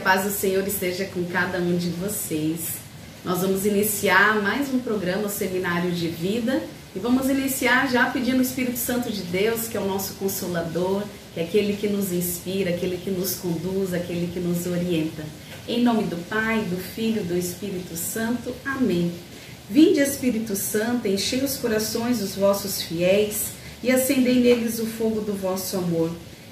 paz do Senhor esteja com cada um de vocês. Nós vamos iniciar mais um programa, Seminário de Vida, e vamos iniciar já pedindo o Espírito Santo de Deus, que é o nosso consolador, que é aquele que nos inspira, aquele que nos conduz, aquele que nos orienta. Em nome do Pai, do Filho, do Espírito Santo. Amém. Vinde, Espírito Santo, enchei os corações dos vossos fiéis e acendei neles o fogo do vosso amor.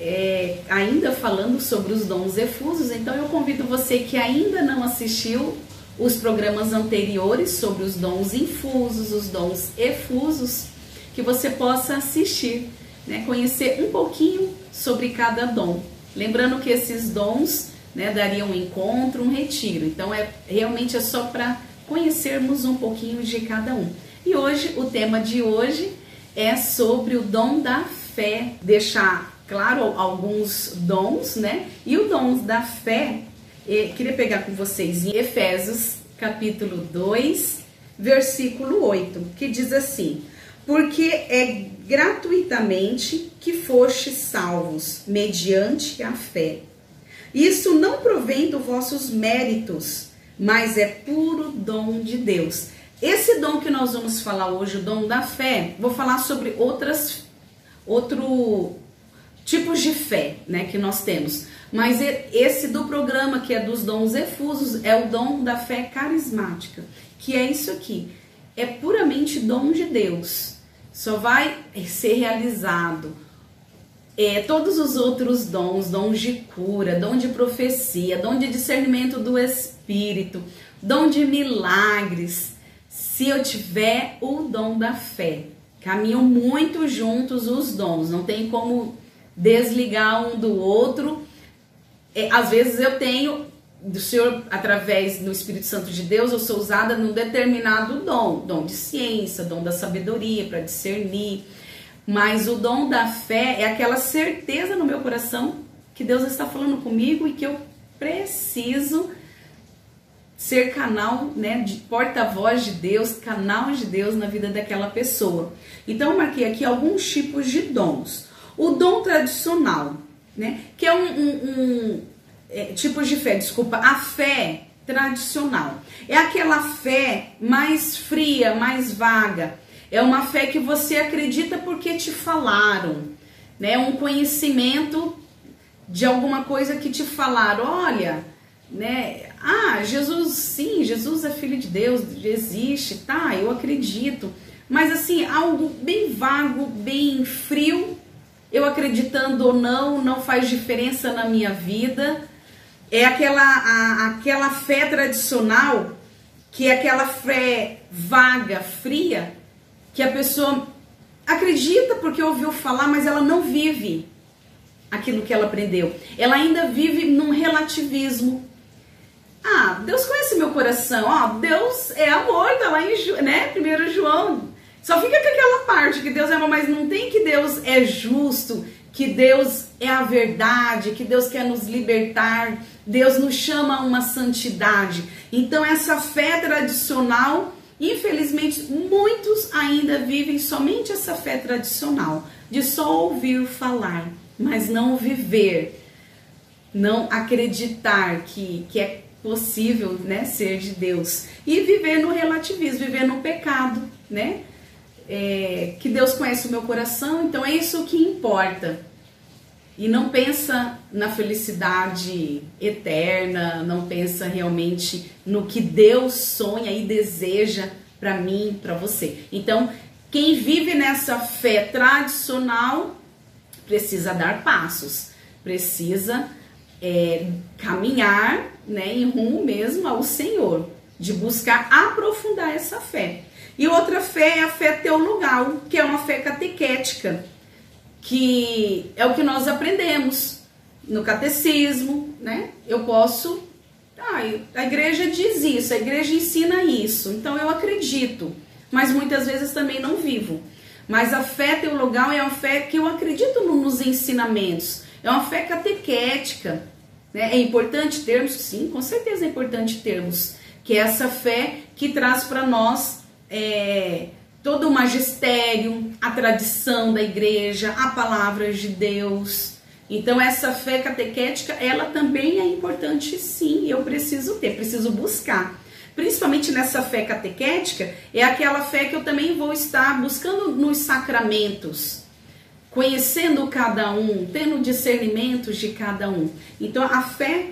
é, ainda falando sobre os dons efusos, então eu convido você que ainda não assistiu os programas anteriores sobre os dons infusos, os dons efusos, que você possa assistir, né, conhecer um pouquinho sobre cada dom. Lembrando que esses dons né, dariam um encontro, um retiro, então é realmente é só para conhecermos um pouquinho de cada um. E hoje, o tema de hoje é sobre o dom da fé, deixar claro, alguns dons, né? E o dom da fé, queria pegar com vocês em Efésios, capítulo 2, versículo 8, que diz assim: Porque é gratuitamente que fostes salvos, mediante a fé. Isso não provém dos vossos méritos, mas é puro dom de Deus. Esse dom que nós vamos falar hoje, o dom da fé, vou falar sobre outras outro tipos de fé, né, que nós temos. Mas esse do programa que é dos dons efusos é o dom da fé carismática, que é isso aqui. É puramente dom de Deus. Só vai ser realizado é, todos os outros dons, dons de cura, dom de profecia, dom de discernimento do espírito, dom de milagres, se eu tiver o dom da fé. Caminham muito juntos os dons, não tem como desligar um do outro. É, às vezes eu tenho do Senhor, através do Espírito Santo de Deus, eu sou usada num determinado dom, dom de ciência, dom da sabedoria para discernir. Mas o dom da fé é aquela certeza no meu coração que Deus está falando comigo e que eu preciso ser canal, né, de porta-voz de Deus, canal de Deus na vida daquela pessoa. Então eu marquei aqui alguns tipos de dons. O dom tradicional, né? Que é um, um, um é, tipo de fé, desculpa, a fé tradicional. É aquela fé mais fria, mais vaga. É uma fé que você acredita porque te falaram, né? Um conhecimento de alguma coisa que te falaram. Olha, né? Ah, Jesus, sim, Jesus é filho de Deus, existe, tá? Eu acredito. Mas assim, algo bem vago, bem frio, eu acreditando ou não, não faz diferença na minha vida. É aquela, a, aquela fé tradicional, que é aquela fé vaga, fria, que a pessoa acredita porque ouviu falar, mas ela não vive aquilo que ela aprendeu. Ela ainda vive num relativismo. Ah, Deus conhece meu coração. Ó, Deus é amor, tá lá em né? 1 João só fica com aquela parte que Deus é amor, mas não tem que Deus é justo, que Deus é a verdade, que Deus quer nos libertar, Deus nos chama a uma santidade. Então essa fé tradicional, infelizmente, muitos ainda vivem somente essa fé tradicional, de só ouvir falar, mas não viver, não acreditar que, que é possível né, ser de Deus e viver no relativismo, viver no pecado, né? É, que Deus conhece o meu coração, então é isso que importa. E não pensa na felicidade eterna, não pensa realmente no que Deus sonha e deseja para mim, para você. Então, quem vive nessa fé tradicional precisa dar passos, precisa é, caminhar né, em rumo mesmo ao Senhor, de buscar aprofundar essa fé. E outra fé é a fé teologal, que é uma fé catequética, que é o que nós aprendemos no catecismo, né? Eu posso. Ah, a igreja diz isso, a igreja ensina isso, então eu acredito. mas muitas vezes também não vivo. Mas a fé teologal é uma fé que eu acredito nos ensinamentos, é uma fé catequética. Né? É importante termos, sim, com certeza é importante termos, que é essa fé que traz para nós é, todo o magistério, a tradição da igreja, a palavra de Deus. Então essa fé catequética, ela também é importante sim, eu preciso ter, preciso buscar. Principalmente nessa fé catequética, é aquela fé que eu também vou estar buscando nos sacramentos, conhecendo cada um, tendo discernimentos de cada um. Então a fé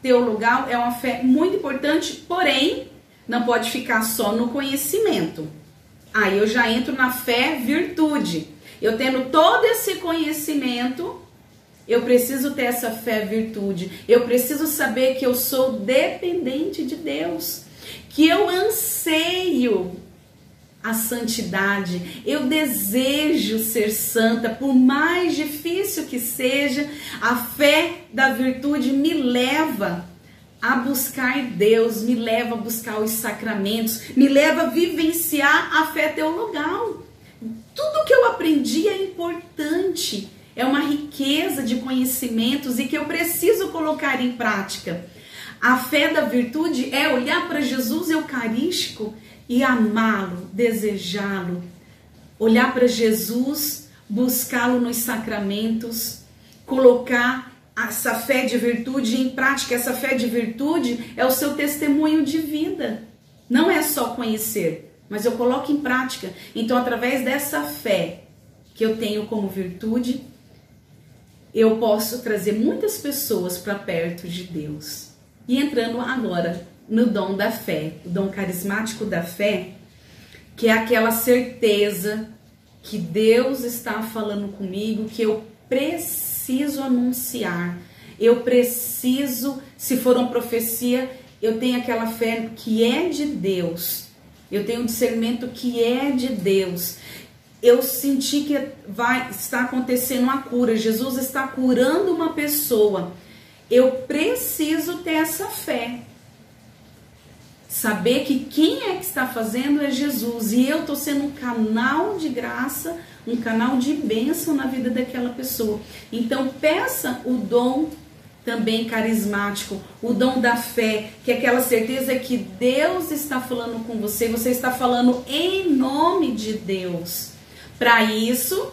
teologal é uma fé muito importante, porém não pode ficar só no conhecimento. Aí eu já entro na fé virtude. Eu tendo todo esse conhecimento, eu preciso ter essa fé virtude. Eu preciso saber que eu sou dependente de Deus, que eu anseio a santidade. Eu desejo ser santa, por mais difícil que seja, a fé da virtude me leva a buscar Deus, me leva a buscar os sacramentos, me leva a vivenciar a fé teologal. Tudo que eu aprendi é importante é uma riqueza de conhecimentos e que eu preciso colocar em prática. A fé da virtude é olhar para Jesus eucarístico e amá-lo, desejá-lo. Olhar para Jesus, buscá-lo nos sacramentos, colocar essa fé de virtude em prática. Essa fé de virtude é o seu testemunho de vida. Não é só conhecer, mas eu coloco em prática. Então, através dessa fé que eu tenho como virtude, eu posso trazer muitas pessoas para perto de Deus. E entrando agora no dom da fé, o dom carismático da fé, que é aquela certeza que Deus está falando comigo, que eu preciso anunciar, eu preciso, se for uma profecia, eu tenho aquela fé que é de Deus, eu tenho um discernimento que é de Deus, eu senti que vai está acontecendo uma cura. Jesus está curando uma pessoa. Eu preciso ter essa fé. Saber que quem é que está fazendo é Jesus e eu estou sendo um canal de graça, um canal de bênção na vida daquela pessoa. Então peça o dom também carismático, o dom da fé, que é aquela certeza que Deus está falando com você, você está falando em nome de Deus. Para isso,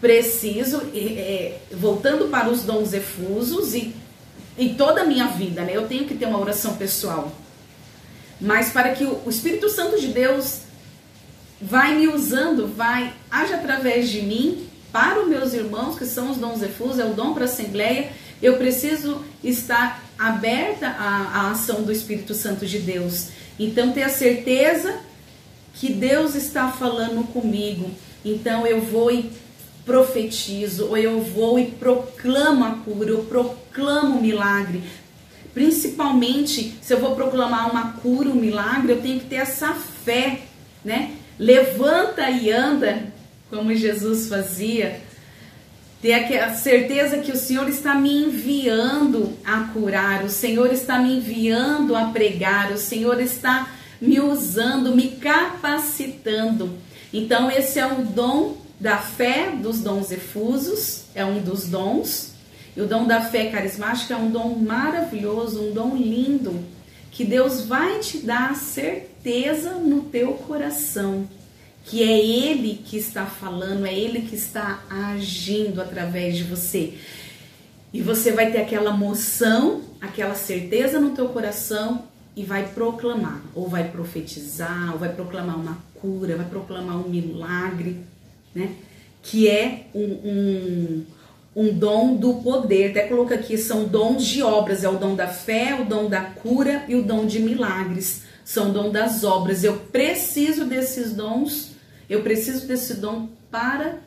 preciso, é, voltando para os dons efusos e em toda a minha vida, né? Eu tenho que ter uma oração pessoal. Mas para que o Espírito Santo de Deus vai me usando, vai age através de mim para os meus irmãos, que são os dons efusos, é o dom para a assembleia, eu preciso estar aberta à, à ação do Espírito Santo de Deus. Então ter a certeza que Deus está falando comigo. Então eu vou e profetizo, ou eu vou e proclamo a cura, eu proclamo o milagre. Principalmente se eu vou proclamar uma cura, um milagre, eu tenho que ter essa fé, né? Levanta e anda, como Jesus fazia. Ter a certeza que o Senhor está me enviando a curar, o Senhor está me enviando a pregar, o Senhor está me usando, me capacitando. Então, esse é o dom da fé dos dons efusos, é um dos dons. E o dom da fé carismática é um dom maravilhoso, um dom lindo, que Deus vai te dar certeza no teu coração, que é Ele que está falando, é Ele que está agindo através de você. E você vai ter aquela moção, aquela certeza no teu coração e vai proclamar, ou vai profetizar, ou vai proclamar uma cura, vai proclamar um milagre, né? Que é um, um, um dom do poder. Até coloca aqui, são dons de obras, é o dom da fé, o dom da cura e o dom de milagres. São dom das obras. Eu preciso desses dons, eu preciso desse dom para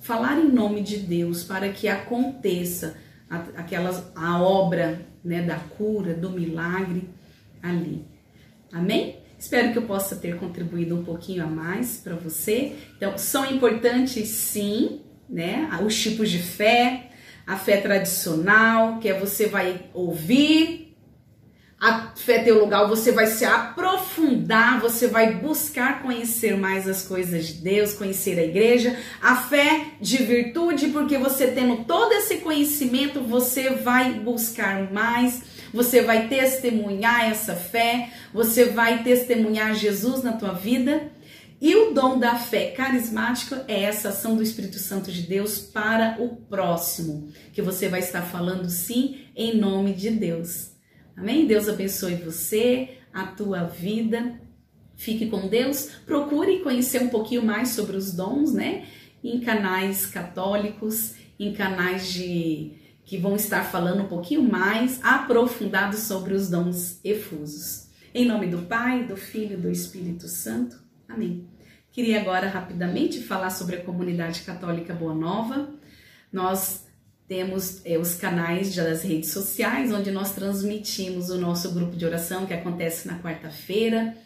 falar em nome de Deus, para que aconteça aquelas, a obra né, da cura, do milagre ali. Amém? Espero que eu possa ter contribuído um pouquinho a mais para você. Então, são importantes sim, né? Os tipos de fé, a fé tradicional, que é você vai ouvir, a fé teologal, você vai se aprofundar, você vai buscar conhecer mais as coisas de Deus, conhecer a igreja. A fé de virtude, porque você tendo todo esse conhecimento, você vai buscar mais, você vai testemunhar essa fé, você vai testemunhar Jesus na tua vida. E o dom da fé carismática é essa ação do Espírito Santo de Deus para o próximo, que você vai estar falando sim em nome de Deus. Amém? Deus abençoe você, a tua vida. Fique com Deus. Procure conhecer um pouquinho mais sobre os dons, né? Em canais católicos, em canais de que vão estar falando um pouquinho mais aprofundado sobre os dons efusos. Em nome do Pai, do Filho e do Espírito Santo. Amém. Queria agora rapidamente falar sobre a comunidade católica Boa Nova. Nós temos é, os canais das redes sociais, onde nós transmitimos o nosso grupo de oração que acontece na quarta-feira.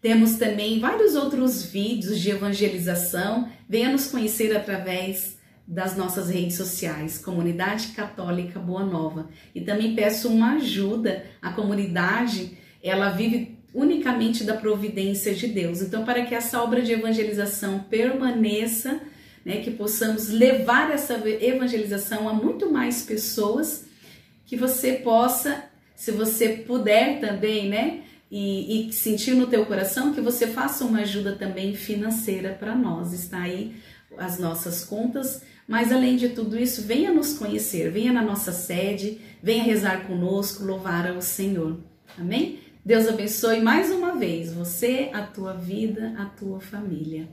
Temos também vários outros vídeos de evangelização. Venha nos conhecer através das nossas redes sociais, Comunidade Católica Boa Nova. E também peço uma ajuda. A comunidade, ela vive unicamente da providência de Deus. Então, para que essa obra de evangelização permaneça, né, que possamos levar essa evangelização a muito mais pessoas, que você possa, se você puder também, né, e, e sentir no teu coração, que você faça uma ajuda também financeira para nós. Está aí as nossas contas, mas além de tudo isso, venha nos conhecer, venha na nossa sede, venha rezar conosco, louvar ao Senhor. Amém? Deus abençoe mais uma vez você, a tua vida, a tua família.